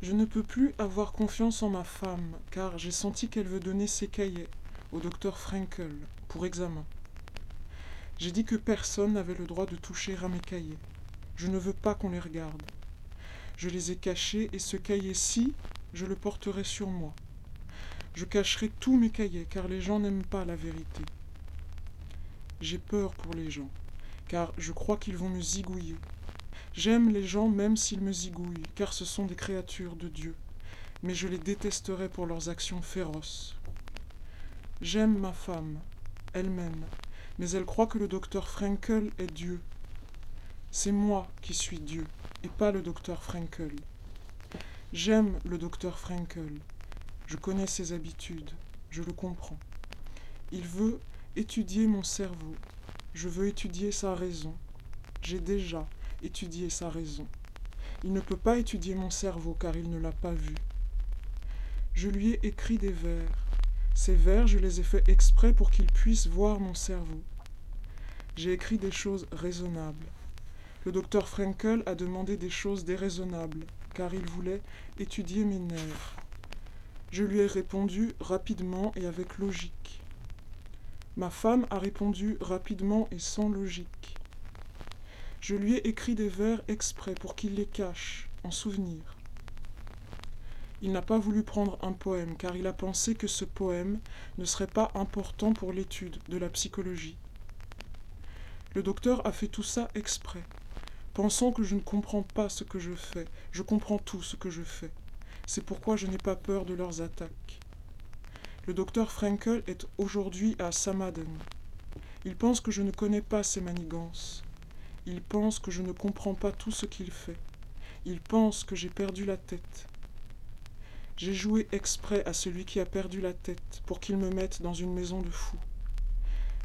Je ne peux plus avoir confiance en ma femme, car j'ai senti qu'elle veut donner ses cahiers au docteur Frankel pour examen. J'ai dit que personne n'avait le droit de toucher à mes cahiers. Je ne veux pas qu'on les regarde. Je les ai cachés et ce cahier-ci, je le porterai sur moi. Je cacherai tous mes cahiers car les gens n'aiment pas la vérité. J'ai peur pour les gens, car je crois qu'ils vont me zigouiller. J'aime les gens même s'ils me zigouillent, car ce sont des créatures de Dieu, mais je les détesterai pour leurs actions féroces. J'aime ma femme, elle m'aime, mais elle croit que le docteur Frankel est Dieu. C'est moi qui suis Dieu, et pas le docteur Frankel. J'aime le docteur Frankel. Je connais ses habitudes, je le comprends. Il veut étudier mon cerveau. Je veux étudier sa raison. J'ai déjà étudié sa raison. Il ne peut pas étudier mon cerveau car il ne l'a pas vu. Je lui ai écrit des vers. Ces vers, je les ai faits exprès pour qu'il puisse voir mon cerveau. J'ai écrit des choses raisonnables. Le docteur Frankel a demandé des choses déraisonnables, car il voulait étudier mes nerfs. Je lui ai répondu rapidement et avec logique. Ma femme a répondu rapidement et sans logique. Je lui ai écrit des vers exprès pour qu'il les cache, en souvenir. Il n'a pas voulu prendre un poème car il a pensé que ce poème ne serait pas important pour l'étude de la psychologie. Le docteur a fait tout ça exprès, pensant que je ne comprends pas ce que je fais, je comprends tout ce que je fais. C'est pourquoi je n'ai pas peur de leurs attaques. Le docteur Frankel est aujourd'hui à Samaden. Il pense que je ne connais pas ses manigances. Il pense que je ne comprends pas tout ce qu'il fait. Il pense que j'ai perdu la tête. J'ai joué exprès à celui qui a perdu la tête pour qu'il me mette dans une maison de fous.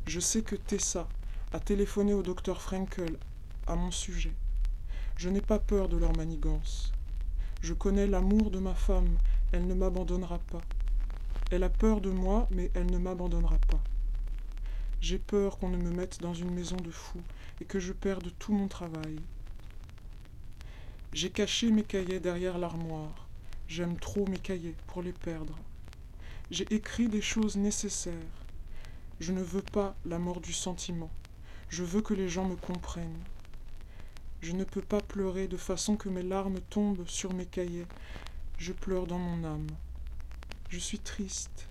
Je sais que Tessa a téléphoné au docteur Frankel à mon sujet. Je n'ai pas peur de leur manigance. Je connais l'amour de ma femme, elle ne m'abandonnera pas. Elle a peur de moi, mais elle ne m'abandonnera pas. J'ai peur qu'on ne me mette dans une maison de fous et que je perde tout mon travail. J'ai caché mes cahiers derrière l'armoire. J'aime trop mes cahiers pour les perdre. J'ai écrit des choses nécessaires. Je ne veux pas la mort du sentiment. Je veux que les gens me comprennent. Je ne peux pas pleurer de façon que mes larmes tombent sur mes cahiers. Je pleure dans mon âme. Je suis triste.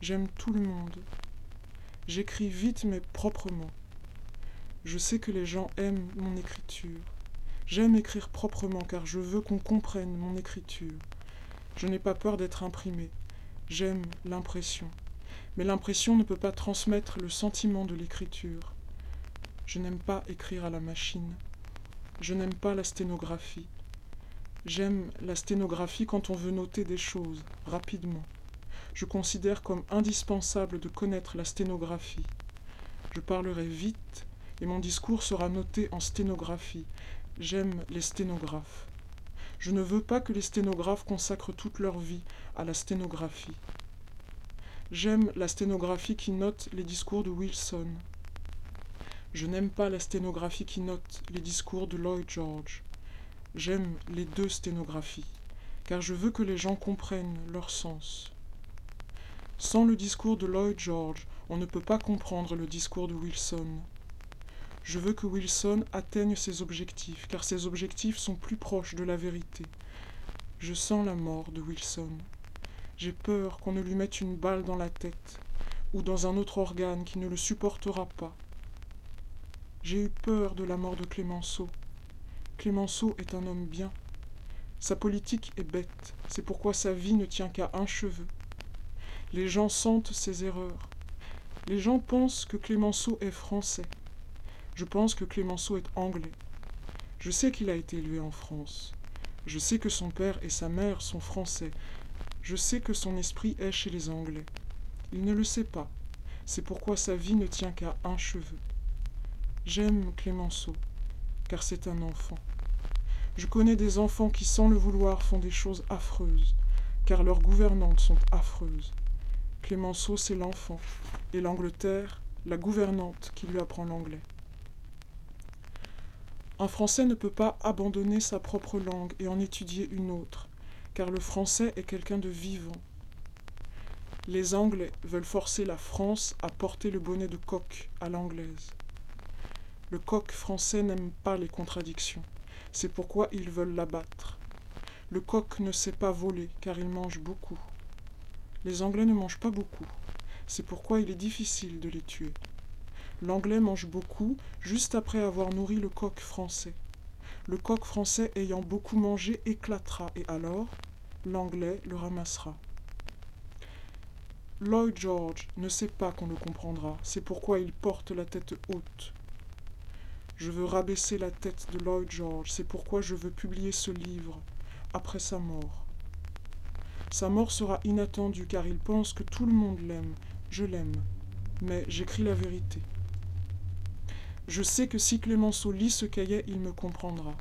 J'aime tout le monde. J'écris vite mais proprement. Je sais que les gens aiment mon écriture. J'aime écrire proprement car je veux qu'on comprenne mon écriture. Je n'ai pas peur d'être imprimé. J'aime l'impression. Mais l'impression ne peut pas transmettre le sentiment de l'écriture. Je n'aime pas écrire à la machine. Je n'aime pas la sténographie. J'aime la sténographie quand on veut noter des choses rapidement. Je considère comme indispensable de connaître la sténographie. Je parlerai vite et mon discours sera noté en sténographie. J'aime les sténographes. Je ne veux pas que les sténographes consacrent toute leur vie à la sténographie. J'aime la sténographie qui note les discours de Wilson. Je n'aime pas la sténographie qui note les discours de Lloyd George. J'aime les deux sténographies, car je veux que les gens comprennent leur sens. Sans le discours de Lloyd George, on ne peut pas comprendre le discours de Wilson. Je veux que Wilson atteigne ses objectifs, car ses objectifs sont plus proches de la vérité. Je sens la mort de Wilson. J'ai peur qu'on ne lui mette une balle dans la tête, ou dans un autre organe qui ne le supportera pas. J'ai eu peur de la mort de Clémenceau. Clémenceau est un homme bien. Sa politique est bête, c'est pourquoi sa vie ne tient qu'à un cheveu. Les gens sentent ses erreurs. Les gens pensent que Clémenceau est français. Je pense que Clémenceau est anglais. Je sais qu'il a été élevé en France. Je sais que son père et sa mère sont français. Je sais que son esprit est chez les Anglais. Il ne le sait pas. C'est pourquoi sa vie ne tient qu'à un cheveu. J'aime Clémenceau car c'est un enfant. Je connais des enfants qui, sans le vouloir, font des choses affreuses, car leurs gouvernantes sont affreuses. Clémenceau, c'est l'enfant, et l'Angleterre, la gouvernante qui lui apprend l'anglais. Un Français ne peut pas abandonner sa propre langue et en étudier une autre, car le français est quelqu'un de vivant. Les Anglais veulent forcer la France à porter le bonnet de coq à l'anglaise. Le coq français n'aime pas les contradictions, c'est pourquoi ils veulent l'abattre. Le coq ne sait pas voler car il mange beaucoup. Les Anglais ne mangent pas beaucoup, c'est pourquoi il est difficile de les tuer. L'Anglais mange beaucoup juste après avoir nourri le coq français. Le coq français ayant beaucoup mangé éclatera et alors l'Anglais le ramassera. Lloyd George ne sait pas qu'on le comprendra, c'est pourquoi il porte la tête haute. Je veux rabaisser la tête de Lloyd George, c'est pourquoi je veux publier ce livre après sa mort. Sa mort sera inattendue car il pense que tout le monde l'aime, je l'aime, mais j'écris la vérité. Je sais que si Clémenceau lit ce cahier, il me comprendra.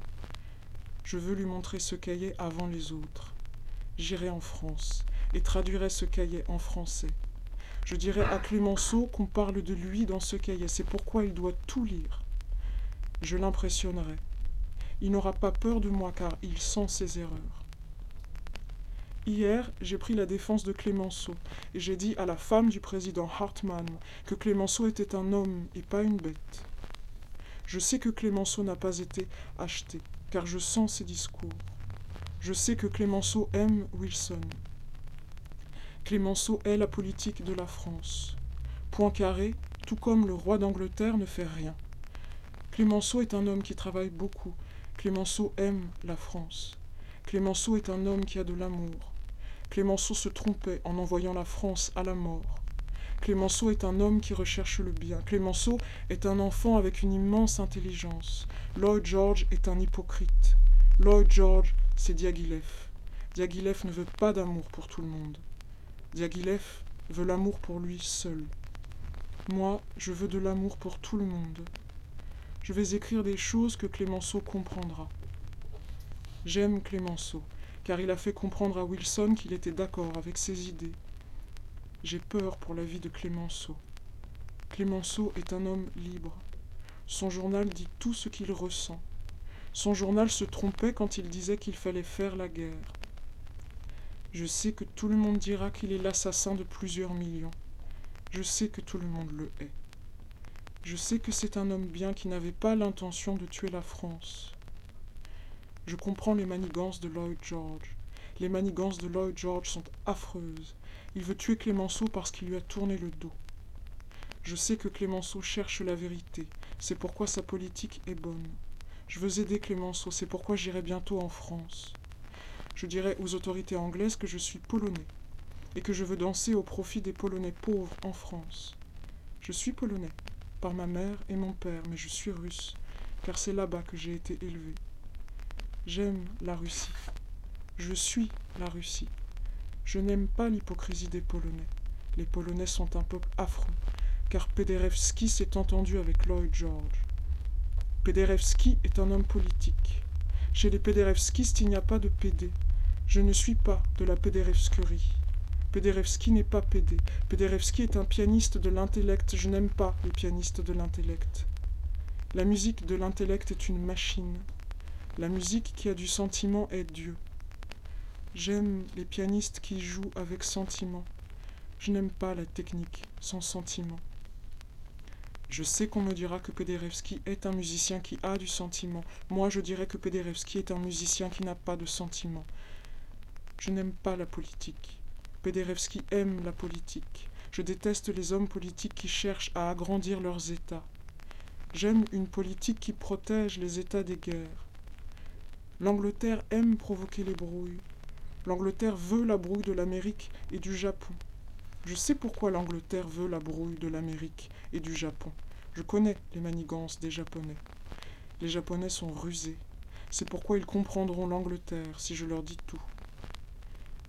Je veux lui montrer ce cahier avant les autres. J'irai en France et traduirai ce cahier en français. Je dirai à Clémenceau qu'on parle de lui dans ce cahier, c'est pourquoi il doit tout lire. Je l'impressionnerai. Il n'aura pas peur de moi car il sent ses erreurs. Hier, j'ai pris la défense de Clémenceau et j'ai dit à la femme du président Hartmann que Clémenceau était un homme et pas une bête. Je sais que Clémenceau n'a pas été acheté, car je sens ses discours. Je sais que Clémenceau aime Wilson. Clémenceau est la politique de la France. Poincaré, tout comme le roi d'Angleterre, ne fait rien. Clémenceau est un homme qui travaille beaucoup. Clémenceau aime la France. Clémenceau est un homme qui a de l'amour. Clémenceau se trompait en envoyant la France à la mort. Clémenceau est un homme qui recherche le bien. Clémenceau est un enfant avec une immense intelligence. Lloyd George est un hypocrite. Lloyd George, c'est Diaghilev. Diaghilev ne veut pas d'amour pour tout le monde. Diaghilev veut l'amour pour lui seul. Moi, je veux de l'amour pour tout le monde. Je vais écrire des choses que Clémenceau comprendra. J'aime Clémenceau, car il a fait comprendre à Wilson qu'il était d'accord avec ses idées. J'ai peur pour la vie de Clémenceau. Clémenceau est un homme libre. Son journal dit tout ce qu'il ressent. Son journal se trompait quand il disait qu'il fallait faire la guerre. Je sais que tout le monde dira qu'il est l'assassin de plusieurs millions. Je sais que tout le monde le hait. Je sais que c'est un homme bien qui n'avait pas l'intention de tuer la France. Je comprends les manigances de Lloyd George. Les manigances de Lloyd George sont affreuses. Il veut tuer Clémenceau parce qu'il lui a tourné le dos. Je sais que Clémenceau cherche la vérité, c'est pourquoi sa politique est bonne. Je veux aider Clémenceau, c'est pourquoi j'irai bientôt en France. Je dirai aux autorités anglaises que je suis polonais et que je veux danser au profit des Polonais pauvres en France. Je suis polonais, par ma mère et mon père, mais je suis russe, car c'est là-bas que j'ai été élevé. J'aime la Russie. Je suis la Russie. Je n'aime pas l'hypocrisie des Polonais. Les Polonais sont un peuple affreux, car Pederewski s'est entendu avec Lloyd George. Pederewski est un homme politique. Chez les Pederewskistes, il n'y a pas de PD. Je ne suis pas de la Pederewskerie. Pederewski n'est pas PD. Pederewski est un pianiste de l'intellect. Je n'aime pas les pianistes de l'intellect. La musique de l'intellect est une machine. La musique qui a du sentiment est Dieu. J'aime les pianistes qui jouent avec sentiment. Je n'aime pas la technique sans sentiment. Je sais qu'on me dira que Pederewski est un musicien qui a du sentiment. Moi, je dirais que Pederewski est un musicien qui n'a pas de sentiment. Je n'aime pas la politique. Pederewski aime la politique. Je déteste les hommes politiques qui cherchent à agrandir leurs États. J'aime une politique qui protège les États des guerres. L'Angleterre aime provoquer les brouilles. L'Angleterre veut la brouille de l'Amérique et du Japon. Je sais pourquoi l'Angleterre veut la brouille de l'Amérique et du Japon. Je connais les manigances des Japonais. Les Japonais sont rusés. C'est pourquoi ils comprendront l'Angleterre si je leur dis tout.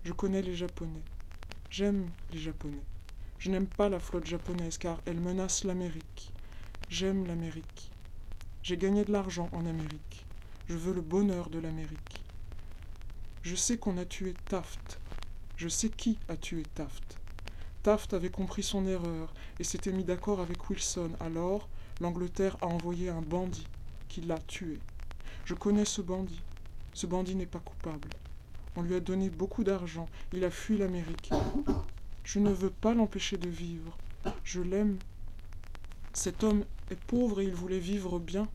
Je connais les Japonais. J'aime les Japonais. Je n'aime pas la flotte japonaise car elle menace l'Amérique. J'aime l'Amérique. J'ai gagné de l'argent en Amérique. Je veux le bonheur de l'Amérique. Je sais qu'on a tué Taft. Je sais qui a tué Taft. Taft avait compris son erreur et s'était mis d'accord avec Wilson. Alors, l'Angleterre a envoyé un bandit qui l'a tué. Je connais ce bandit. Ce bandit n'est pas coupable. On lui a donné beaucoup d'argent. Il a fui l'Amérique. Je ne veux pas l'empêcher de vivre. Je l'aime. Cet homme est pauvre et il voulait vivre bien.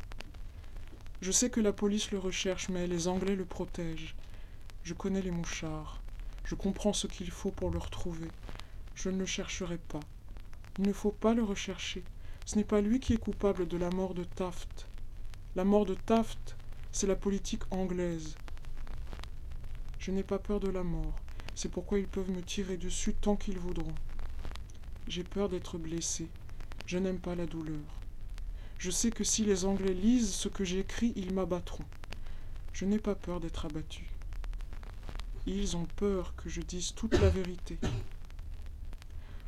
Je sais que la police le recherche, mais les Anglais le protègent. Je connais les mouchards. Je comprends ce qu'il faut pour le retrouver. Je ne le chercherai pas. Il ne faut pas le rechercher. Ce n'est pas lui qui est coupable de la mort de Taft. La mort de Taft, c'est la politique anglaise. Je n'ai pas peur de la mort. C'est pourquoi ils peuvent me tirer dessus tant qu'ils voudront. J'ai peur d'être blessé. Je n'aime pas la douleur. Je sais que si les Anglais lisent ce que j'écris, ils m'abattront. Je n'ai pas peur d'être abattu. Ils ont peur que je dise toute la vérité.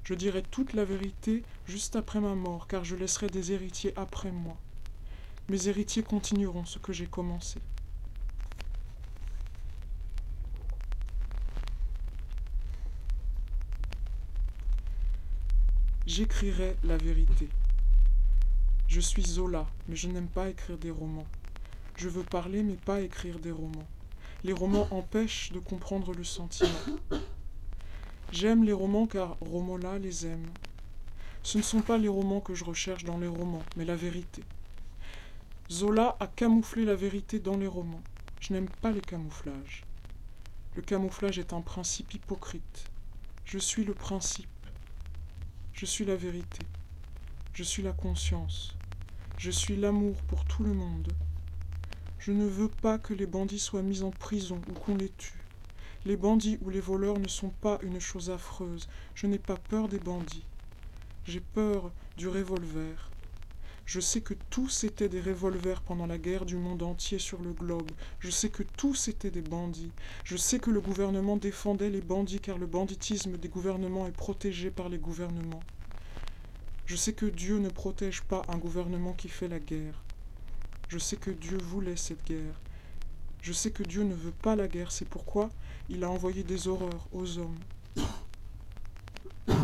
Je dirai toute la vérité juste après ma mort, car je laisserai des héritiers après moi. Mes héritiers continueront ce que j'ai commencé. J'écrirai la vérité. Je suis Zola, mais je n'aime pas écrire des romans. Je veux parler, mais pas écrire des romans. Les romans empêchent de comprendre le sentiment. J'aime les romans car Romola les aime. Ce ne sont pas les romans que je recherche dans les romans, mais la vérité. Zola a camouflé la vérité dans les romans. Je n'aime pas les camouflages. Le camouflage est un principe hypocrite. Je suis le principe. Je suis la vérité. Je suis la conscience. Je suis l'amour pour tout le monde. Je ne veux pas que les bandits soient mis en prison ou qu'on les tue. Les bandits ou les voleurs ne sont pas une chose affreuse. Je n'ai pas peur des bandits. J'ai peur du revolver. Je sais que tous étaient des revolvers pendant la guerre du monde entier sur le globe. Je sais que tous étaient des bandits. Je sais que le gouvernement défendait les bandits car le banditisme des gouvernements est protégé par les gouvernements. Je sais que Dieu ne protège pas un gouvernement qui fait la guerre. Je sais que Dieu voulait cette guerre. Je sais que Dieu ne veut pas la guerre, c'est pourquoi il a envoyé des horreurs aux hommes.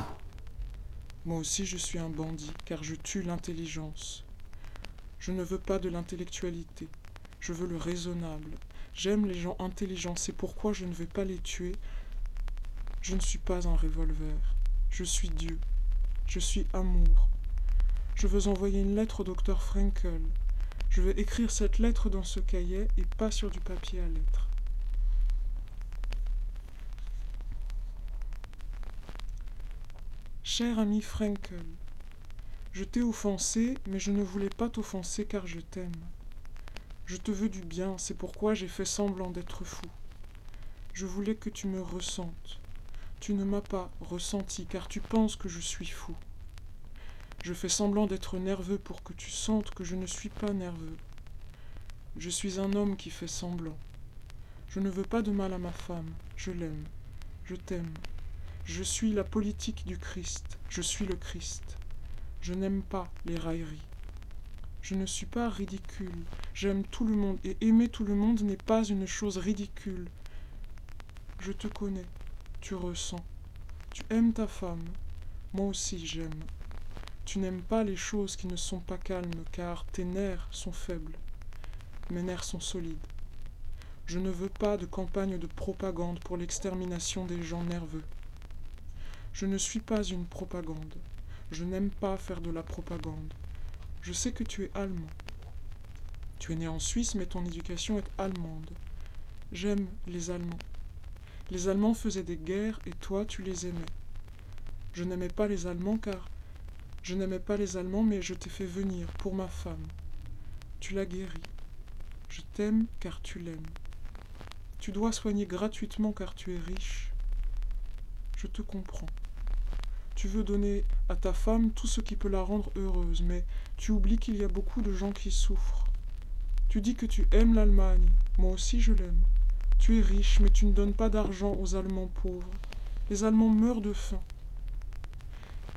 Moi aussi je suis un bandit, car je tue l'intelligence. Je ne veux pas de l'intellectualité, je veux le raisonnable. J'aime les gens intelligents, c'est pourquoi je ne vais pas les tuer. Je ne suis pas un revolver, je suis Dieu, je suis amour. Je veux envoyer une lettre au docteur Frankel. Je vais écrire cette lettre dans ce cahier et pas sur du papier à lettres. Cher ami Frankel, je t'ai offensé, mais je ne voulais pas t'offenser car je t'aime. Je te veux du bien, c'est pourquoi j'ai fait semblant d'être fou. Je voulais que tu me ressentes. Tu ne m'as pas ressenti car tu penses que je suis fou. Je fais semblant d'être nerveux pour que tu sentes que je ne suis pas nerveux. Je suis un homme qui fait semblant. Je ne veux pas de mal à ma femme, je l'aime, je t'aime. Je suis la politique du Christ, je suis le Christ. Je n'aime pas les railleries. Je ne suis pas ridicule, j'aime tout le monde, et aimer tout le monde n'est pas une chose ridicule. Je te connais, tu ressens. Tu aimes ta femme, moi aussi j'aime. Tu n'aimes pas les choses qui ne sont pas calmes, car tes nerfs sont faibles. Mes nerfs sont solides. Je ne veux pas de campagne de propagande pour l'extermination des gens nerveux. Je ne suis pas une propagande. Je n'aime pas faire de la propagande. Je sais que tu es allemand. Tu es né en Suisse, mais ton éducation est allemande. J'aime les Allemands. Les Allemands faisaient des guerres et toi tu les aimais. Je n'aimais pas les Allemands car je n'aimais pas les Allemands, mais je t'ai fait venir pour ma femme. Tu l'as guérie. Je t'aime car tu l'aimes. Tu dois soigner gratuitement car tu es riche. Je te comprends. Tu veux donner à ta femme tout ce qui peut la rendre heureuse, mais tu oublies qu'il y a beaucoup de gens qui souffrent. Tu dis que tu aimes l'Allemagne, moi aussi je l'aime. Tu es riche, mais tu ne donnes pas d'argent aux Allemands pauvres. Les Allemands meurent de faim.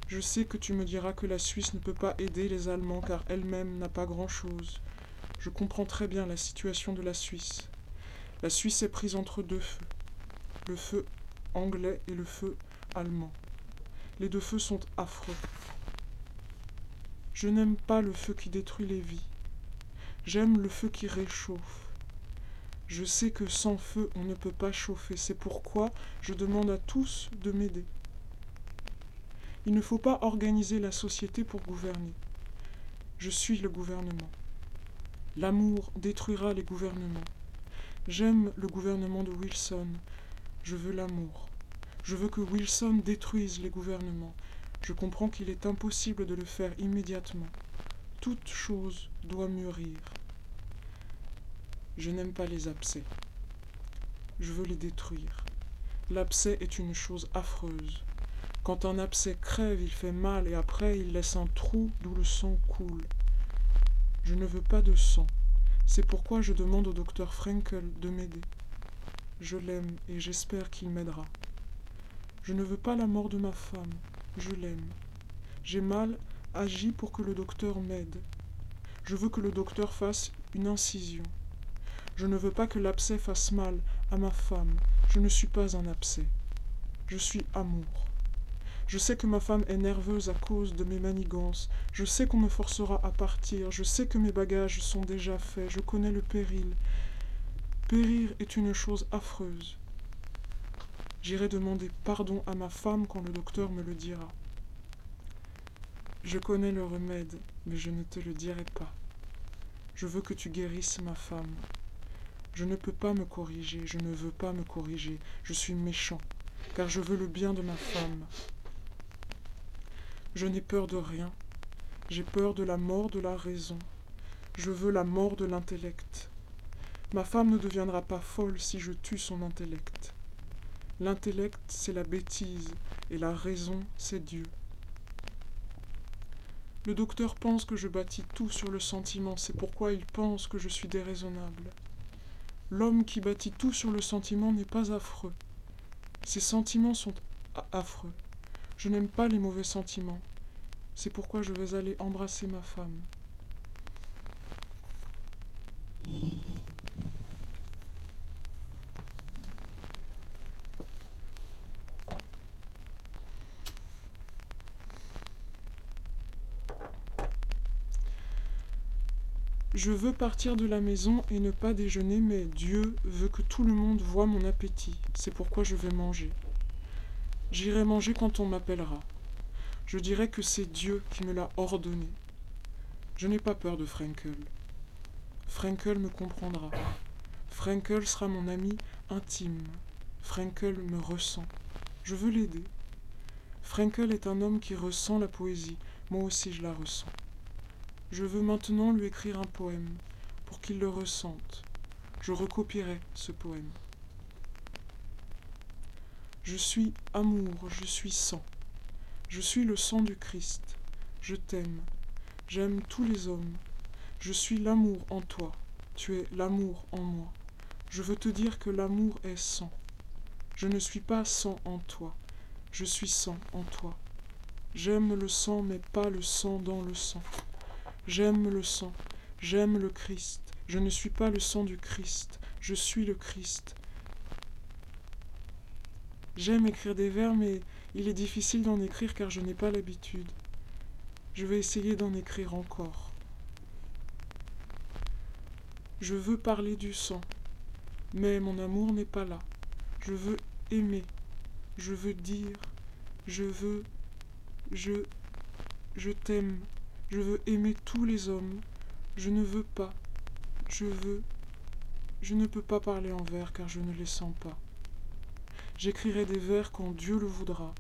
Je sais que tu me diras que la Suisse ne peut pas aider les Allemands car elle-même n'a pas grand-chose. Je comprends très bien la situation de la Suisse. La Suisse est prise entre deux feux, le feu anglais et le feu allemand. Les deux feux sont affreux. Je n'aime pas le feu qui détruit les vies. J'aime le feu qui réchauffe. Je sais que sans feu, on ne peut pas chauffer. C'est pourquoi je demande à tous de m'aider. Il ne faut pas organiser la société pour gouverner. Je suis le gouvernement. L'amour détruira les gouvernements. J'aime le gouvernement de Wilson. Je veux l'amour. Je veux que Wilson détruise les gouvernements. Je comprends qu'il est impossible de le faire immédiatement. Toute chose doit mûrir. Je n'aime pas les abcès. Je veux les détruire. L'abcès est une chose affreuse. Quand un abcès crève, il fait mal et après il laisse un trou d'où le sang coule. Je ne veux pas de sang. C'est pourquoi je demande au docteur Frankel de m'aider. Je l'aime et j'espère qu'il m'aidera. Je ne veux pas la mort de ma femme. Je l'aime. J'ai mal agi pour que le docteur m'aide. Je veux que le docteur fasse une incision. Je ne veux pas que l'abcès fasse mal à ma femme. Je ne suis pas un abcès. Je suis amour. Je sais que ma femme est nerveuse à cause de mes manigances. Je sais qu'on me forcera à partir. Je sais que mes bagages sont déjà faits. Je connais le péril. Périr est une chose affreuse. J'irai demander pardon à ma femme quand le docteur me le dira. Je connais le remède, mais je ne te le dirai pas. Je veux que tu guérisses ma femme. Je ne peux pas me corriger, je ne veux pas me corriger, je suis méchant, car je veux le bien de ma femme. Je n'ai peur de rien. J'ai peur de la mort de la raison. Je veux la mort de l'intellect. Ma femme ne deviendra pas folle si je tue son intellect. L'intellect, c'est la bêtise, et la raison, c'est Dieu. Le docteur pense que je bâtis tout sur le sentiment, c'est pourquoi il pense que je suis déraisonnable. L'homme qui bâtit tout sur le sentiment n'est pas affreux. Ses sentiments sont affreux. Je n'aime pas les mauvais sentiments. C'est pourquoi je vais aller embrasser ma femme. Je veux partir de la maison et ne pas déjeuner, mais Dieu veut que tout le monde voie mon appétit. C'est pourquoi je vais manger. J'irai manger quand on m'appellera. Je dirai que c'est Dieu qui me l'a ordonné. Je n'ai pas peur de Frankel. Frankel me comprendra. Frankel sera mon ami intime. Frankel me ressent. Je veux l'aider. Frankel est un homme qui ressent la poésie. Moi aussi je la ressens. Je veux maintenant lui écrire un poème pour qu'il le ressente. Je recopierai ce poème. Je suis amour, je suis sang. Je suis le sang du Christ. Je t'aime. J'aime tous les hommes. Je suis l'amour en toi. Tu es l'amour en moi. Je veux te dire que l'amour est sang. Je ne suis pas sang en toi. Je suis sang en toi. J'aime le sang, mais pas le sang dans le sang. J'aime le sang. J'aime le Christ. Je ne suis pas le sang du Christ. Je suis le Christ. J'aime écrire des vers, mais il est difficile d'en écrire car je n'ai pas l'habitude. Je vais essayer d'en écrire encore. Je veux parler du sang, mais mon amour n'est pas là. Je veux aimer. Je veux dire. Je veux. Je. Je t'aime. Je veux aimer tous les hommes. Je ne veux pas. Je veux. Je ne peux pas parler en vers car je ne les sens pas. J'écrirai des vers quand Dieu le voudra.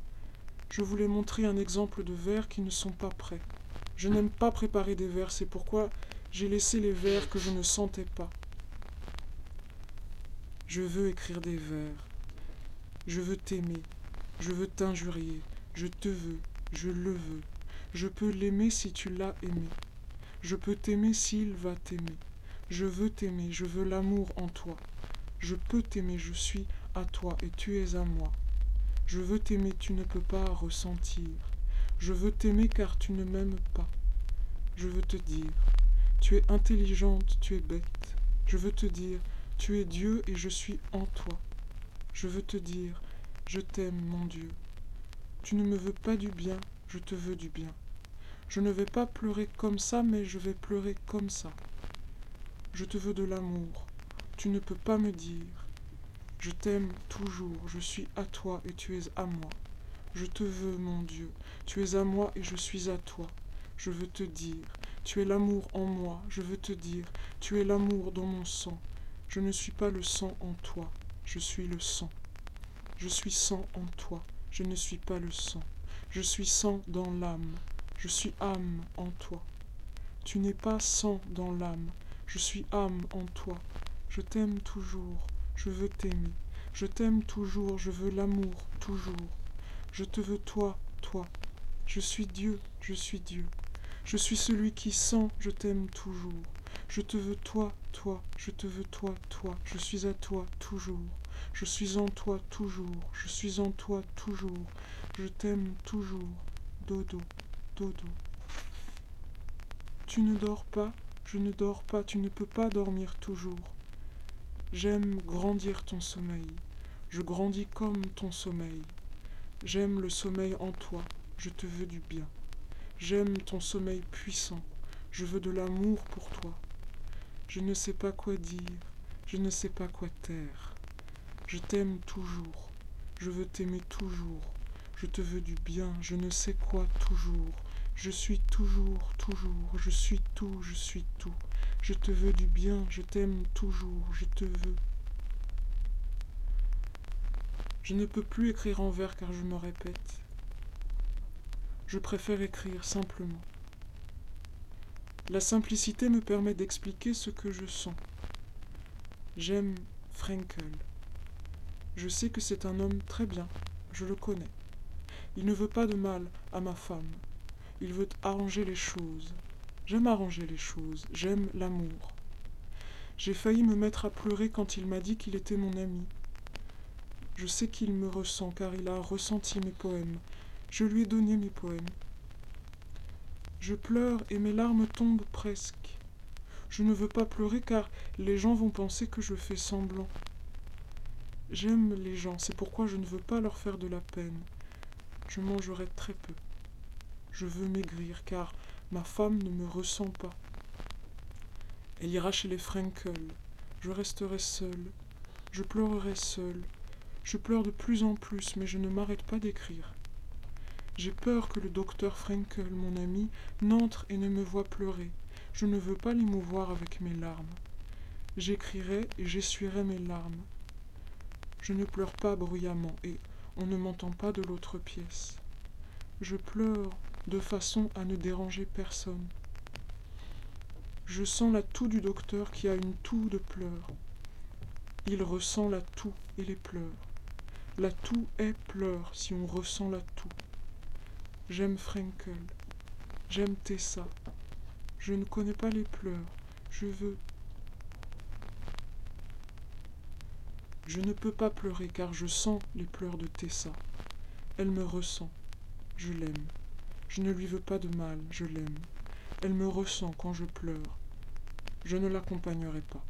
Je voulais montrer un exemple de vers qui ne sont pas prêts. Je n'aime pas préparer des vers, c'est pourquoi j'ai laissé les vers que je ne sentais pas. Je veux écrire des vers. Je veux t'aimer. Je veux t'injurier. Je te veux. Je le veux. Je peux l'aimer si tu l'as aimé. Je peux t'aimer s'il va t'aimer. Je veux t'aimer. Je veux l'amour en toi. Je peux t'aimer. Je suis toi et tu es à moi. Je veux t'aimer, tu ne peux pas ressentir. Je veux t'aimer car tu ne m'aimes pas. Je veux te dire, tu es intelligente, tu es bête. Je veux te dire, tu es Dieu et je suis en toi. Je veux te dire, je t'aime, mon Dieu. Tu ne me veux pas du bien, je te veux du bien. Je ne vais pas pleurer comme ça, mais je vais pleurer comme ça. Je te veux de l'amour. Tu ne peux pas me dire. Je t'aime toujours, je suis à toi et tu es à moi. Je te veux, mon Dieu, tu es à moi et je suis à toi. Je veux te dire, tu es l'amour en moi, je veux te dire, tu es l'amour dans mon sang. Je ne suis pas le sang en toi, je suis le sang. Je suis sang en toi, je ne suis pas le sang. Je suis sang dans l'âme, je suis âme en toi. Tu n'es pas sang dans l'âme, je suis âme en toi. Je t'aime toujours, je veux t'aimer. Je t'aime toujours, je veux l'amour, toujours. Je te veux toi, toi. Je suis Dieu, je suis Dieu. Je suis celui qui sent, je t'aime toujours. Je te veux toi, toi, je te veux toi, toi. Je suis à toi toujours. Je suis en toi toujours. Je suis en toi toujours. Je t'aime toujours. Dodo, dodo. Tu ne dors pas, je ne dors pas, tu ne peux pas dormir toujours. J'aime grandir ton sommeil. Je grandis comme ton sommeil. J'aime le sommeil en toi, je te veux du bien. J'aime ton sommeil puissant, je veux de l'amour pour toi. Je ne sais pas quoi dire, je ne sais pas quoi taire. Je t'aime toujours, je veux t'aimer toujours. Je te veux du bien, je ne sais quoi toujours. Je suis toujours, toujours, je suis tout, je suis tout. Je te veux du bien, je t'aime toujours, je te veux. Je ne peux plus écrire en vers car je me répète. Je préfère écrire simplement. La simplicité me permet d'expliquer ce que je sens. J'aime Frankel. Je sais que c'est un homme très bien, je le connais. Il ne veut pas de mal à ma femme. Il veut arranger les choses. J'aime arranger les choses, j'aime l'amour. J'ai failli me mettre à pleurer quand il m'a dit qu'il était mon ami. Je sais qu'il me ressent car il a ressenti mes poèmes, je lui ai donné mes poèmes. Je pleure et mes larmes tombent presque. Je ne veux pas pleurer car les gens vont penser que je fais semblant. J'aime les gens, c'est pourquoi je ne veux pas leur faire de la peine. Je mangerai très peu. Je veux maigrir car ma femme ne me ressent pas. Elle ira chez les Frankel. Je resterai seule. Je pleurerai seule. Je pleure de plus en plus, mais je ne m'arrête pas d'écrire. J'ai peur que le docteur Frankel, mon ami, n'entre et ne me voie pleurer. Je ne veux pas l'émouvoir avec mes larmes. J'écrirai et j'essuierai mes larmes. Je ne pleure pas bruyamment et on ne m'entend pas de l'autre pièce. Je pleure de façon à ne déranger personne. Je sens la toux du docteur qui a une toux de pleurs. Il ressent la toux et les pleurs. La toux est pleurs si on ressent la toux. J'aime Frankel. J'aime Tessa. Je ne connais pas les pleurs. Je veux. Je ne peux pas pleurer car je sens les pleurs de Tessa. Elle me ressent. Je l'aime. Je ne lui veux pas de mal. Je l'aime. Elle me ressent quand je pleure. Je ne l'accompagnerai pas.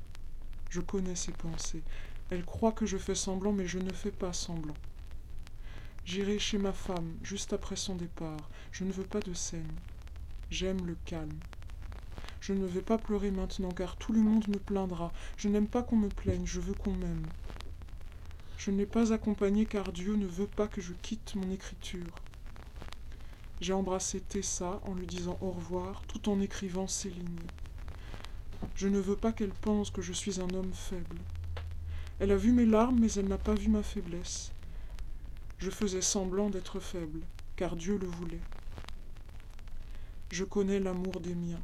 Je connais ses pensées. Elle croit que je fais semblant, mais je ne fais pas semblant. J'irai chez ma femme juste après son départ. Je ne veux pas de scène. J'aime le calme. Je ne vais pas pleurer maintenant car tout le monde me plaindra. Je n'aime pas qu'on me plaigne, je veux qu'on m'aime. Je n'ai pas accompagné car Dieu ne veut pas que je quitte mon écriture. J'ai embrassé Tessa en lui disant au revoir tout en écrivant ces lignes. Je ne veux pas qu'elle pense que je suis un homme faible. Elle a vu mes larmes mais elle n'a pas vu ma faiblesse. Je faisais semblant d'être faible, car Dieu le voulait. Je connais l'amour des miens.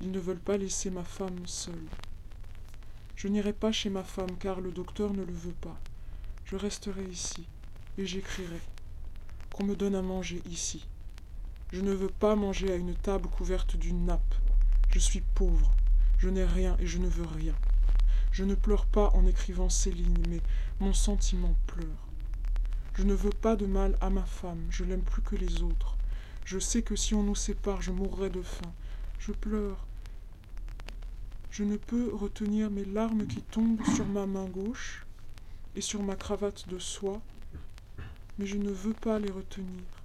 Ils ne veulent pas laisser ma femme seule. Je n'irai pas chez ma femme, car le docteur ne le veut pas. Je resterai ici, et j'écrirai. Qu'on me donne à manger ici. Je ne veux pas manger à une table couverte d'une nappe. Je suis pauvre. Je n'ai rien et je ne veux rien. Je ne pleure pas en écrivant ces lignes, mais mon sentiment pleure. Je ne veux pas de mal à ma femme, je l'aime plus que les autres. Je sais que si on nous sépare, je mourrai de faim. Je pleure. Je ne peux retenir mes larmes qui tombent sur ma main gauche et sur ma cravate de soie, mais je ne veux pas les retenir.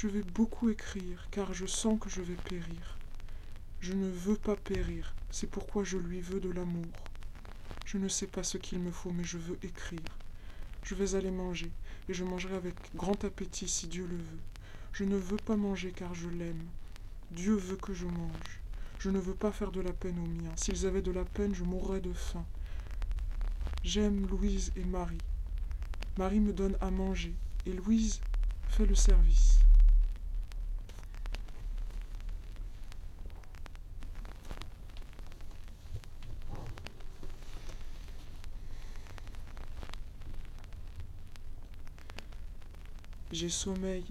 Je vais beaucoup écrire, car je sens que je vais périr. Je ne veux pas périr, c'est pourquoi je lui veux de l'amour. Je ne sais pas ce qu'il me faut, mais je veux écrire. Je vais aller manger, et je mangerai avec grand appétit si Dieu le veut. Je ne veux pas manger car je l'aime. Dieu veut que je mange. Je ne veux pas faire de la peine aux miens. S'ils avaient de la peine, je mourrais de faim. J'aime Louise et Marie. Marie me donne à manger, et Louise fait le service. J'ai sommeil,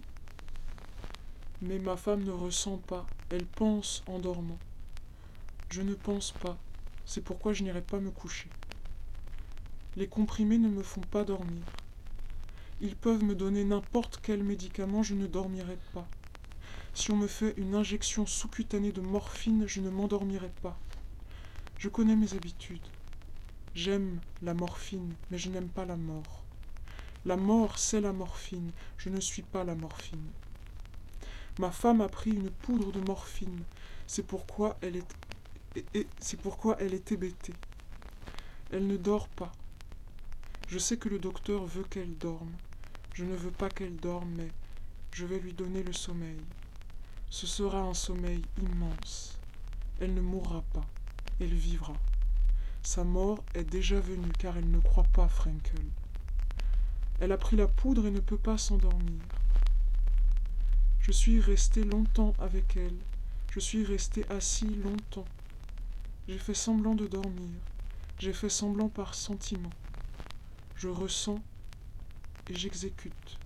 mais ma femme ne ressent pas, elle pense en dormant. Je ne pense pas, c'est pourquoi je n'irai pas me coucher. Les comprimés ne me font pas dormir. Ils peuvent me donner n'importe quel médicament, je ne dormirai pas. Si on me fait une injection sous-cutanée de morphine, je ne m'endormirai pas. Je connais mes habitudes. J'aime la morphine, mais je n'aime pas la mort. La mort, c'est la morphine. Je ne suis pas la morphine. Ma femme a pris une poudre de morphine. C'est pourquoi elle est. c'est pourquoi elle est hébétée. Elle ne dort pas. Je sais que le docteur veut qu'elle dorme. Je ne veux pas qu'elle dorme, mais je vais lui donner le sommeil. Ce sera un sommeil immense. Elle ne mourra pas. Elle vivra. Sa mort est déjà venue car elle ne croit pas Frankel. Elle a pris la poudre et ne peut pas s'endormir. Je suis resté longtemps avec elle. Je suis resté assis longtemps. J'ai fait semblant de dormir. J'ai fait semblant par sentiment. Je ressens et j'exécute.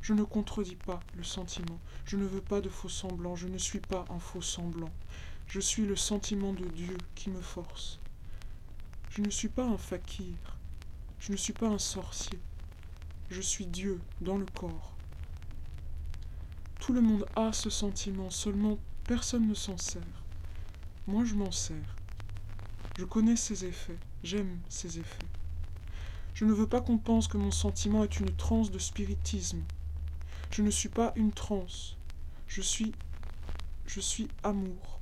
Je ne contredis pas le sentiment. Je ne veux pas de faux semblants. Je ne suis pas un faux semblant. Je suis le sentiment de Dieu qui me force. Je ne suis pas un fakir. Je ne suis pas un sorcier. Je suis Dieu dans le corps. Tout le monde a ce sentiment, seulement personne ne s'en sert. Moi je m'en sers. Je connais ses effets, j'aime ses effets. Je ne veux pas qu'on pense que mon sentiment est une transe de spiritisme. Je ne suis pas une transe. Je suis. Je suis amour.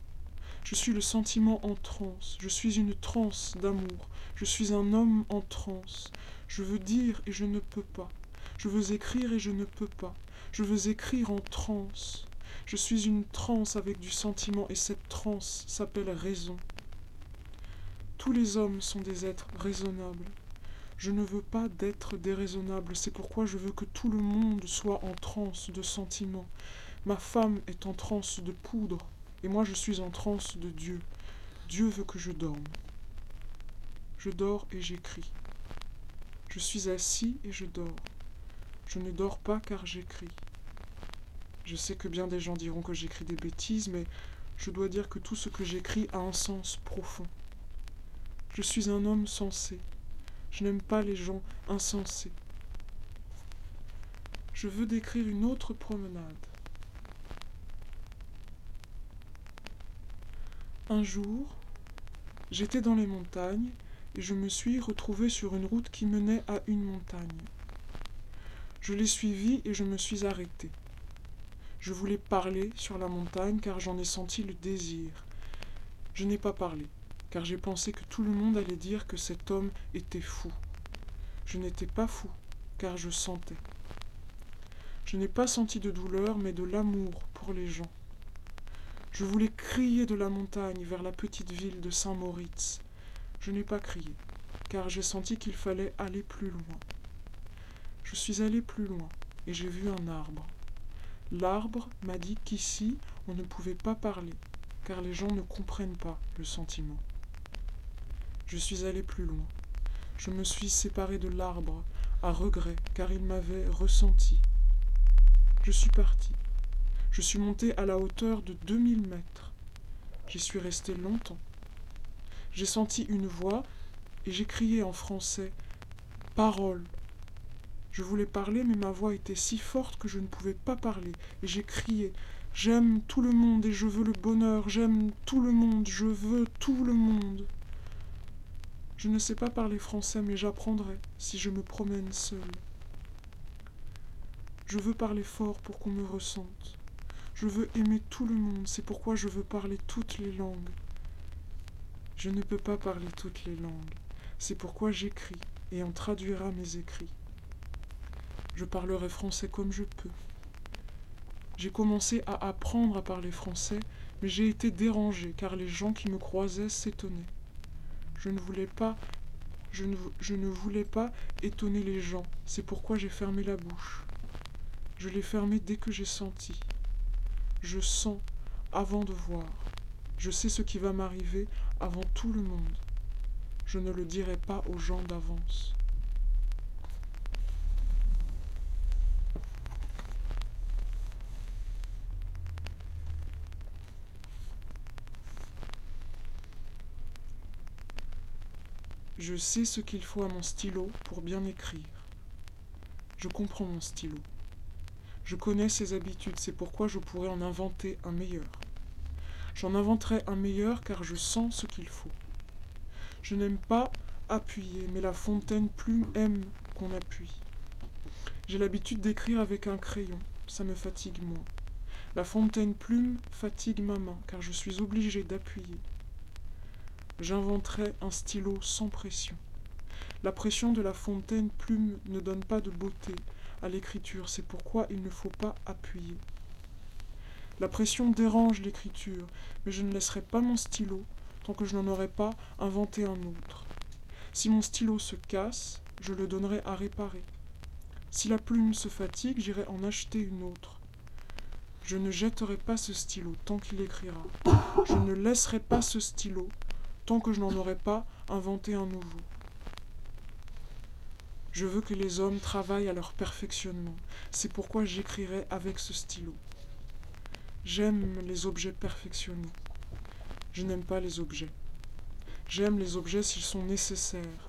Je suis le sentiment en transe. Je suis une transe d'amour. Je suis un homme en transe. Je veux dire et je ne peux pas. Je veux écrire et je ne peux pas. Je veux écrire en transe. Je suis une transe avec du sentiment et cette transe s'appelle raison. Tous les hommes sont des êtres raisonnables. Je ne veux pas d'être déraisonnable, c'est pourquoi je veux que tout le monde soit en transe de sentiment. Ma femme est en transe de poudre, et moi je suis en transe de Dieu. Dieu veut que je dorme. Je dors et j'écris. Je suis assis et je dors. Je ne dors pas car j'écris. Je sais que bien des gens diront que j'écris des bêtises, mais je dois dire que tout ce que j'écris a un sens profond. Je suis un homme sensé, je n'aime pas les gens insensés. Je veux décrire une autre promenade. Un jour, j'étais dans les montagnes et je me suis retrouvé sur une route qui menait à une montagne. Je l'ai suivie et je me suis arrêté. Je voulais parler sur la montagne car j'en ai senti le désir. Je n'ai pas parlé car j'ai pensé que tout le monde allait dire que cet homme était fou. Je n'étais pas fou, car je sentais. Je n'ai pas senti de douleur, mais de l'amour pour les gens. Je voulais crier de la montagne vers la petite ville de Saint-Moritz. Je n'ai pas crié, car j'ai senti qu'il fallait aller plus loin. Je suis allé plus loin, et j'ai vu un arbre. L'arbre m'a dit qu'ici, on ne pouvait pas parler, car les gens ne comprennent pas le sentiment. Je suis allé plus loin. Je me suis séparé de l'arbre, à regret, car il m'avait ressenti. Je suis parti. Je suis monté à la hauteur de deux mille mètres. J'y suis resté longtemps. J'ai senti une voix et j'ai crié en français Parole. Je voulais parler, mais ma voix était si forte que je ne pouvais pas parler, et j'ai crié J'aime tout le monde et je veux le bonheur, j'aime tout le monde, je veux tout le monde. Je ne sais pas parler français, mais j'apprendrai si je me promène seul. Je veux parler fort pour qu'on me ressente. Je veux aimer tout le monde, c'est pourquoi je veux parler toutes les langues. Je ne peux pas parler toutes les langues. C'est pourquoi j'écris, et on traduira mes écrits. Je parlerai français comme je peux. J'ai commencé à apprendre à parler français, mais j'ai été dérangé car les gens qui me croisaient s'étonnaient. Je ne voulais pas je ne, je ne voulais pas étonner les gens, c'est pourquoi j'ai fermé la bouche. Je l'ai fermée dès que j'ai senti. Je sens avant de voir. Je sais ce qui va m'arriver avant tout le monde. Je ne le dirai pas aux gens d'avance. Je sais ce qu'il faut à mon stylo pour bien écrire. Je comprends mon stylo. Je connais ses habitudes, c'est pourquoi je pourrais en inventer un meilleur. J'en inventerai un meilleur car je sens ce qu'il faut. Je n'aime pas appuyer, mais la fontaine plume aime qu'on appuie. J'ai l'habitude d'écrire avec un crayon, ça me fatigue moins. La fontaine plume fatigue ma main car je suis obligé d'appuyer. J'inventerai un stylo sans pression. La pression de la fontaine plume ne donne pas de beauté à l'écriture, c'est pourquoi il ne faut pas appuyer. La pression dérange l'écriture, mais je ne laisserai pas mon stylo tant que je n'en aurai pas inventé un autre. Si mon stylo se casse, je le donnerai à réparer. Si la plume se fatigue, j'irai en acheter une autre. Je ne jetterai pas ce stylo tant qu'il écrira. Je ne laisserai pas ce stylo tant que je n'en aurai pas inventé un nouveau. Je veux que les hommes travaillent à leur perfectionnement. C'est pourquoi j'écrirai avec ce stylo. J'aime les objets perfectionnés. Je n'aime pas les objets. J'aime les objets s'ils sont nécessaires.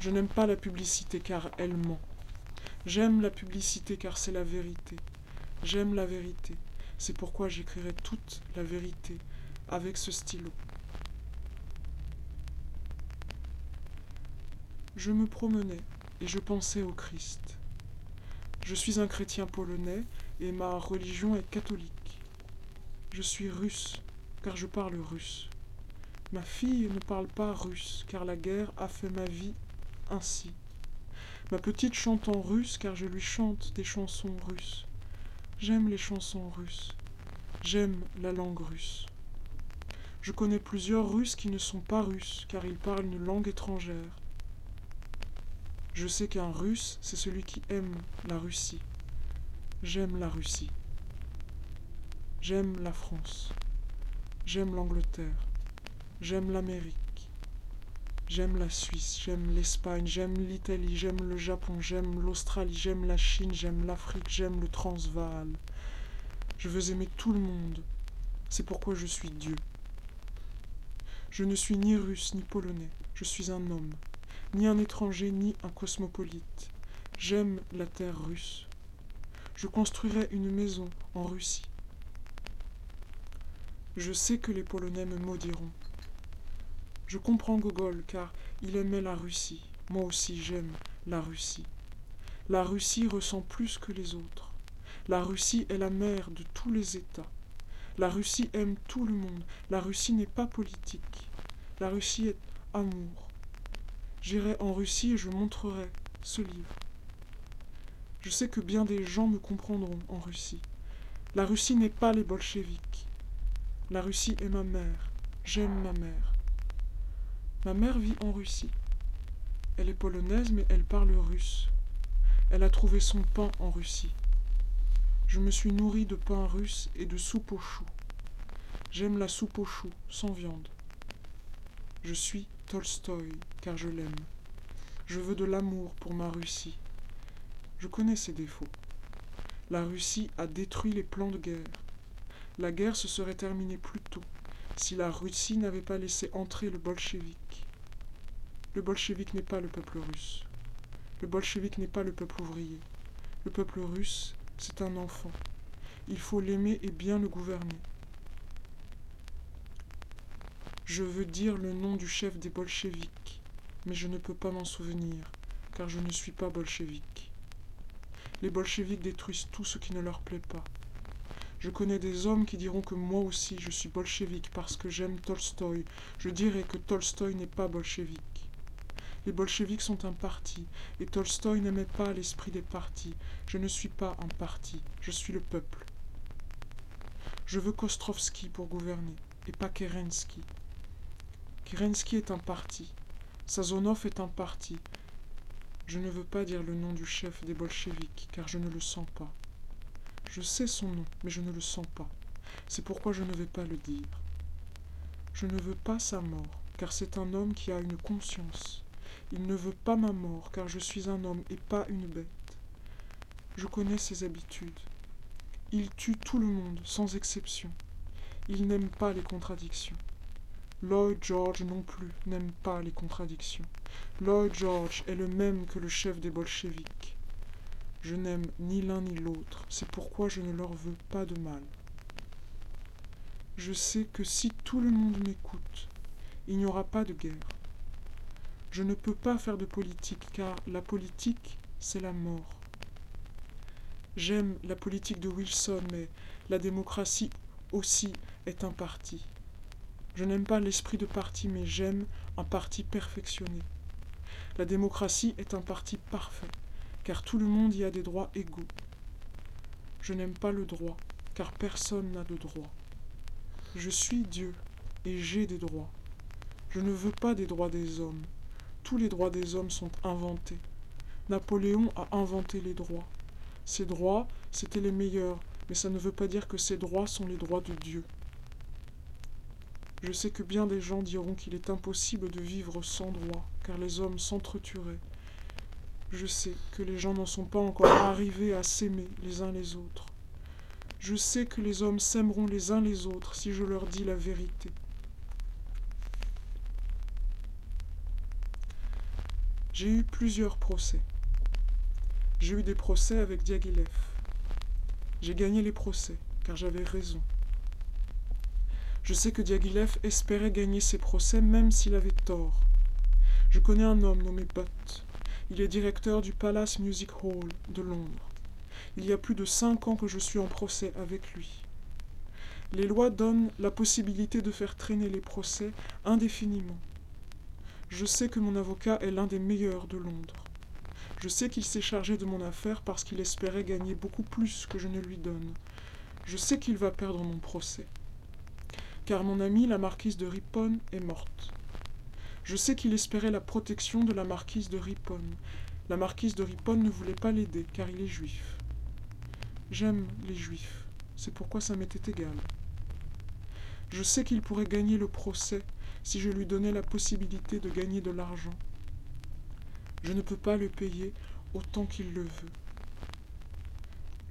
Je n'aime pas la publicité car elle ment. J'aime la publicité car c'est la vérité. J'aime la vérité. C'est pourquoi j'écrirai toute la vérité avec ce stylo. Je me promenais et je pensais au Christ. Je suis un chrétien polonais et ma religion est catholique. Je suis russe car je parle russe. Ma fille ne parle pas russe car la guerre a fait ma vie ainsi. Ma petite chante en russe car je lui chante des chansons russes. J'aime les chansons russes. J'aime la langue russe. Je connais plusieurs Russes qui ne sont pas russes car ils parlent une langue étrangère. Je sais qu'un russe, c'est celui qui aime la Russie. J'aime la Russie. J'aime la France. J'aime l'Angleterre. J'aime l'Amérique. J'aime la Suisse. J'aime l'Espagne. J'aime l'Italie. J'aime le Japon. J'aime l'Australie. J'aime la Chine. J'aime l'Afrique. J'aime le Transvaal. Je veux aimer tout le monde. C'est pourquoi je suis Dieu. Je ne suis ni russe ni polonais. Je suis un homme ni un étranger, ni un cosmopolite. J'aime la terre russe. Je construirai une maison en Russie. Je sais que les Polonais me maudiront. Je comprends Gogol car il aimait la Russie. Moi aussi j'aime la Russie. La Russie ressent plus que les autres. La Russie est la mère de tous les États. La Russie aime tout le monde. La Russie n'est pas politique. La Russie est amour. J'irai en Russie et je montrerai ce livre. Je sais que bien des gens me comprendront en Russie. La Russie n'est pas les bolcheviks. La Russie est ma mère. J'aime ma mère. Ma mère vit en Russie. Elle est polonaise mais elle parle russe. Elle a trouvé son pain en Russie. Je me suis nourri de pain russe et de soupe aux choux. J'aime la soupe aux choux, sans viande. Je suis Tolstoï, car je l'aime. Je veux de l'amour pour ma Russie. Je connais ses défauts. La Russie a détruit les plans de guerre. La guerre se serait terminée plus tôt si la Russie n'avait pas laissé entrer le bolchevique. Le bolchevique n'est pas le peuple russe. Le bolchevique n'est pas le peuple ouvrier. Le peuple russe, c'est un enfant. Il faut l'aimer et bien le gouverner. Je veux dire le nom du chef des bolcheviks, mais je ne peux pas m'en souvenir, car je ne suis pas bolchevique. Les bolcheviks détruisent tout ce qui ne leur plaît pas. Je connais des hommes qui diront que moi aussi je suis bolchevique parce que j'aime Tolstoï. Je dirais que Tolstoï n'est pas bolchevique. Les bolcheviks sont un parti, et Tolstoï n'aimait pas l'esprit des partis. Je ne suis pas un parti, je suis le peuple. Je veux Kostrovski pour gouverner, et pas Kerensky. Kerensky est un parti. Sazonov est un parti. Je ne veux pas dire le nom du chef des bolcheviks, car je ne le sens pas. Je sais son nom, mais je ne le sens pas. C'est pourquoi je ne vais pas le dire. Je ne veux pas sa mort, car c'est un homme qui a une conscience. Il ne veut pas ma mort, car je suis un homme et pas une bête. Je connais ses habitudes. Il tue tout le monde, sans exception. Il n'aime pas les contradictions. Lloyd George non plus n'aime pas les contradictions. Lloyd George est le même que le chef des bolcheviks. Je n'aime ni l'un ni l'autre, c'est pourquoi je ne leur veux pas de mal. Je sais que si tout le monde m'écoute, il n'y aura pas de guerre. Je ne peux pas faire de politique car la politique, c'est la mort. J'aime la politique de Wilson, mais la démocratie aussi est un parti. Je n'aime pas l'esprit de parti, mais j'aime un parti perfectionné. La démocratie est un parti parfait, car tout le monde y a des droits égaux. Je n'aime pas le droit, car personne n'a de droit. Je suis Dieu, et j'ai des droits. Je ne veux pas des droits des hommes, tous les droits des hommes sont inventés. Napoléon a inventé les droits. Ces droits, c'étaient les meilleurs, mais ça ne veut pas dire que ces droits sont les droits de Dieu. Je sais que bien des gens diront qu'il est impossible de vivre sans droits, car les hommes s'entretueraient. Je sais que les gens n'en sont pas encore arrivés à s'aimer les uns les autres. Je sais que les hommes s'aimeront les uns les autres si je leur dis la vérité. J'ai eu plusieurs procès. J'ai eu des procès avec Diaghilev. J'ai gagné les procès, car j'avais raison. Je sais que Diaghilev espérait gagner ses procès même s'il avait tort. Je connais un homme nommé Butt. Il est directeur du Palace Music Hall de Londres. Il y a plus de cinq ans que je suis en procès avec lui. Les lois donnent la possibilité de faire traîner les procès indéfiniment. Je sais que mon avocat est l'un des meilleurs de Londres. Je sais qu'il s'est chargé de mon affaire parce qu'il espérait gagner beaucoup plus que je ne lui donne. Je sais qu'il va perdre mon procès. Car mon amie, la marquise de Ripon, est morte. Je sais qu'il espérait la protection de la marquise de Ripon. La marquise de Ripon ne voulait pas l'aider car il est juif. J'aime les juifs, c'est pourquoi ça m'était égal. Je sais qu'il pourrait gagner le procès si je lui donnais la possibilité de gagner de l'argent. Je ne peux pas le payer autant qu'il le veut.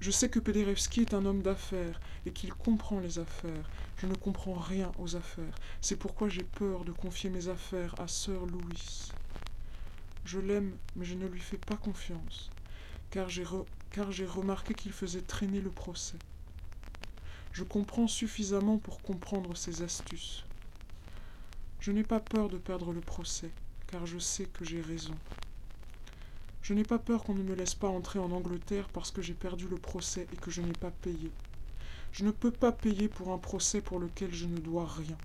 Je sais que Pederevski est un homme d'affaires et qu'il comprend les affaires. Je ne comprends rien aux affaires. C'est pourquoi j'ai peur de confier mes affaires à sœur Louise. Je l'aime, mais je ne lui fais pas confiance, car j'ai, car j'ai remarqué qu'il faisait traîner le procès. Je comprends suffisamment pour comprendre ses astuces. Je n'ai pas peur de perdre le procès, car je sais que j'ai raison. Je n'ai pas peur qu'on ne me laisse pas entrer en Angleterre parce que j'ai perdu le procès et que je n'ai pas payé. Je ne peux pas payer pour un procès pour lequel je ne dois rien.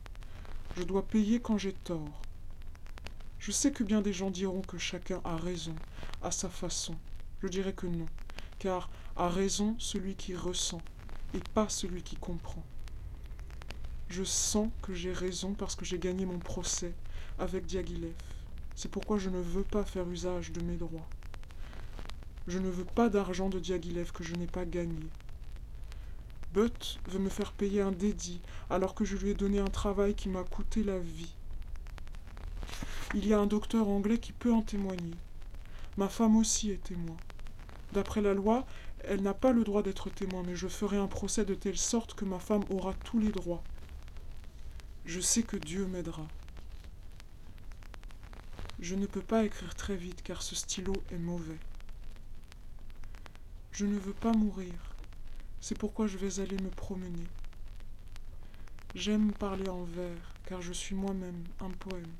Je dois payer quand j'ai tort. Je sais que bien des gens diront que chacun a raison, à sa façon. Je dirais que non, car a raison celui qui ressent, et pas celui qui comprend. Je sens que j'ai raison parce que j'ai gagné mon procès avec Diaghilev. C'est pourquoi je ne veux pas faire usage de mes droits. Je ne veux pas d'argent de Diaghilev que je n'ai pas gagné. Butt veut me faire payer un dédit alors que je lui ai donné un travail qui m'a coûté la vie. Il y a un docteur anglais qui peut en témoigner. Ma femme aussi est témoin. D'après la loi, elle n'a pas le droit d'être témoin, mais je ferai un procès de telle sorte que ma femme aura tous les droits. Je sais que Dieu m'aidera. Je ne peux pas écrire très vite car ce stylo est mauvais. Je ne veux pas mourir. C'est pourquoi je vais aller me promener. J'aime parler en vers car je suis moi-même un poème.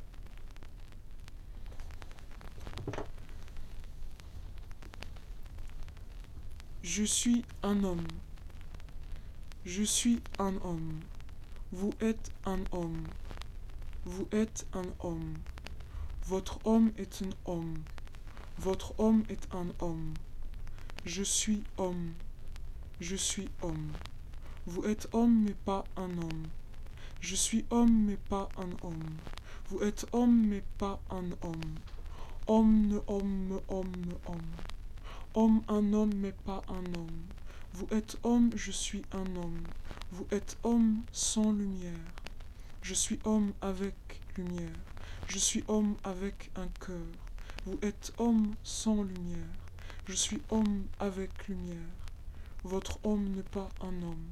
Je suis un homme. Je suis un homme. Vous êtes un homme. Vous êtes un homme. Votre homme est un homme. Votre homme est un homme. Je suis homme. Je suis homme. Vous êtes homme mais pas un homme. Je suis homme mais pas un homme. Vous êtes homme mais pas un homme. Homme homme homme homme. Homme un homme mais pas un homme. Vous êtes homme, je suis un homme. Vous êtes homme sans lumière. Je suis homme avec lumière. Je suis homme avec un cœur. Vous êtes homme sans lumière. Je suis homme avec lumière. Votre homme n'est pas un homme.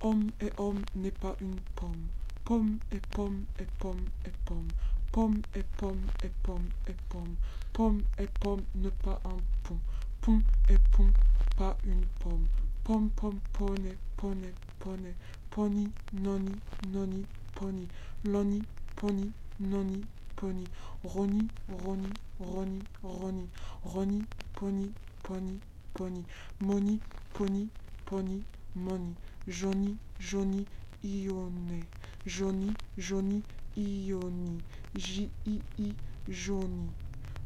Homme et homme n'est pas une pomme. Pomme et pomme et pomme et pomme. Pomme et pomme et pomme et pomme. Pomme et pomme n'est pas un pont. Pont et pont, pas une pomme. Pomme, pomme, poney, poney, poney. Pony, noni, noni, pony. Loni, pony, noni, pony. Roni, roni, roni, roni. Roni, pony, pony, pony. Moni, pony, pony, money. Joni, joni, ione. Joni, joni, ioni. J-I-I, joni.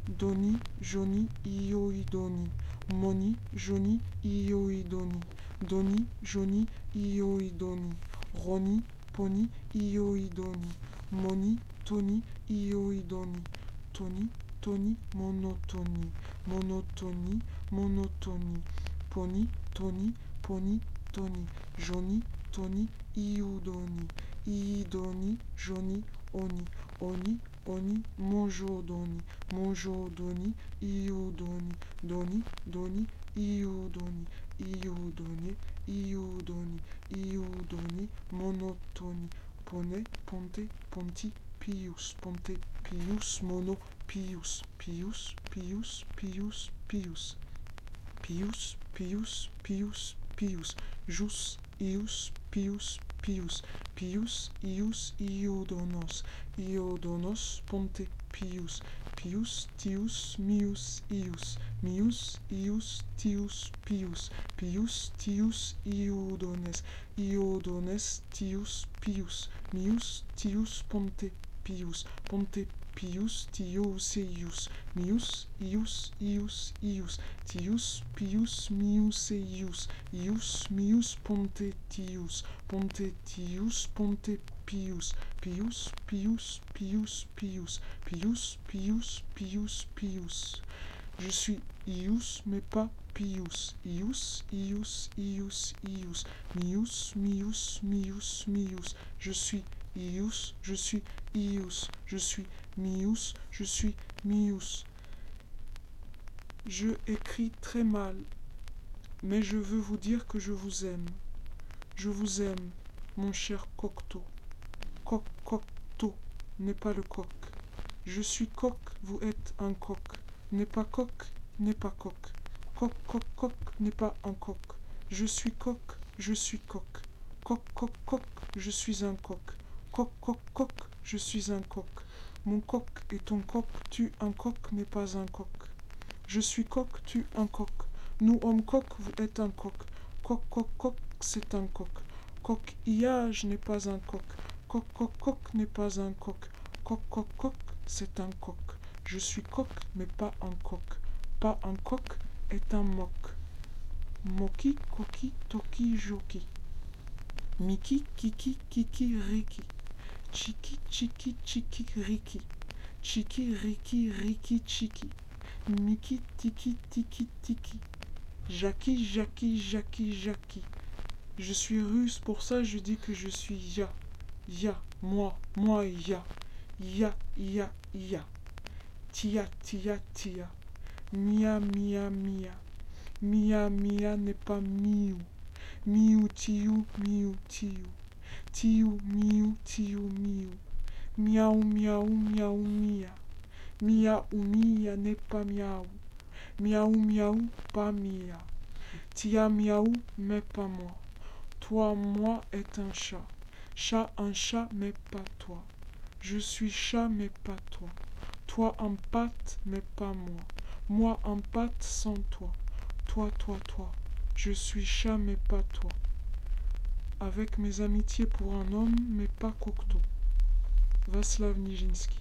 Doni, joni, ioidoni. Moni, joni, ioidoni. Doni, joni, ioidoni. Roni, poni, ioidoni. Moni, toni, ioidoni. Toni, toni, monotoni. Monotoni, monotoni. Poni, toni, poni, toni. Joni, toni, iudoni. Iidoni, joni, oni. Oni, oni, monjodoni. Monjodoni, iudoni. Doni, doni, iudoni. Iudoni, iudoni. Iudoni, monotoni. Pone, ponte, ponti, pius. Ponte, pius, mono, pius pius pius pius pius. Pius pius pius pius. Jus ius pius pius. Pius ius iodonos. Iodonos ponte pius. Pius tius mius ius. Mius ius tius pius. Pius tius iodones. Iodones tius pius. Mius tius ponte pius. Ponte pius, tios, eius. Mius, ius, ius, ius. Tius, pius, mius, eius. Ius, mius, ponte, tius. Ponte, tius, ponte, pius. Pius, pius, pius, pius. Pius, pius, pius, pius. Je suis ius, mais pas pius. Ius, ius, ius, ius. Mius, mius, mius, mius. Je suis ius, je suis Je suis mius, je suis mius. Je écris très mal, mais je veux vous dire que je vous aime. Je vous aime, mon cher Cocteau. Coq, Cocteau n'est pas le coq. Je suis coq, vous êtes un coq. N'est pas coq, n'est pas coq. Coq, coq, coq n'est pas un coq. Je suis coq, je suis coq. Coq, coq, coq, je suis un coq. Coq, coq, coq, je suis un coq. Mon coq et ton coq, tu un coq n'est pas un coq. Je suis coq, tu un coq. Nous hommes coq, vous êtes un coq. Coq, coq, coq, c'est un coq. Coquillage n'est pas un coq. Coq, coq, coq n'est pas un coq. Coq, coq, coq, c'est un coq. Je suis coq, mais pas un coq. Pas un coq est un moc. Moki, coqui, toki, joki. Miki, kiki, kiki, riki. Chiki, chiki, chiki, riki. Chiki, riki, riki, chiki. Miki, tiki, tiki, tiki. Jackie, Jackie, Jackie, Jackie. Je suis russe, pour ça je dis que je suis ya. Ya, moi, moi, ya. Ya, ya, ya. Tia, tia, tia. Mia, mia, mia. Mia, mia n'est pas miou. Miou, tiou, miou, tiou. Tiou, miou, tiou, miou. Miaou, miaou, miaou, mia. Mia ou mia n'est pas miaou. Miaou, miaou, pas mia. Tia, miaou, mais pas moi. Toi, moi est un chat. Chat, un chat, mais pas toi. Je suis chat, mais pas toi. Toi en pâte, mais pas moi. Moi en pâte sans toi. Toi, toi, toi. Je suis chat, mais pas toi. Avec mes amitiés pour un homme, mais pas Cocteau. Vaslav Nijinsky.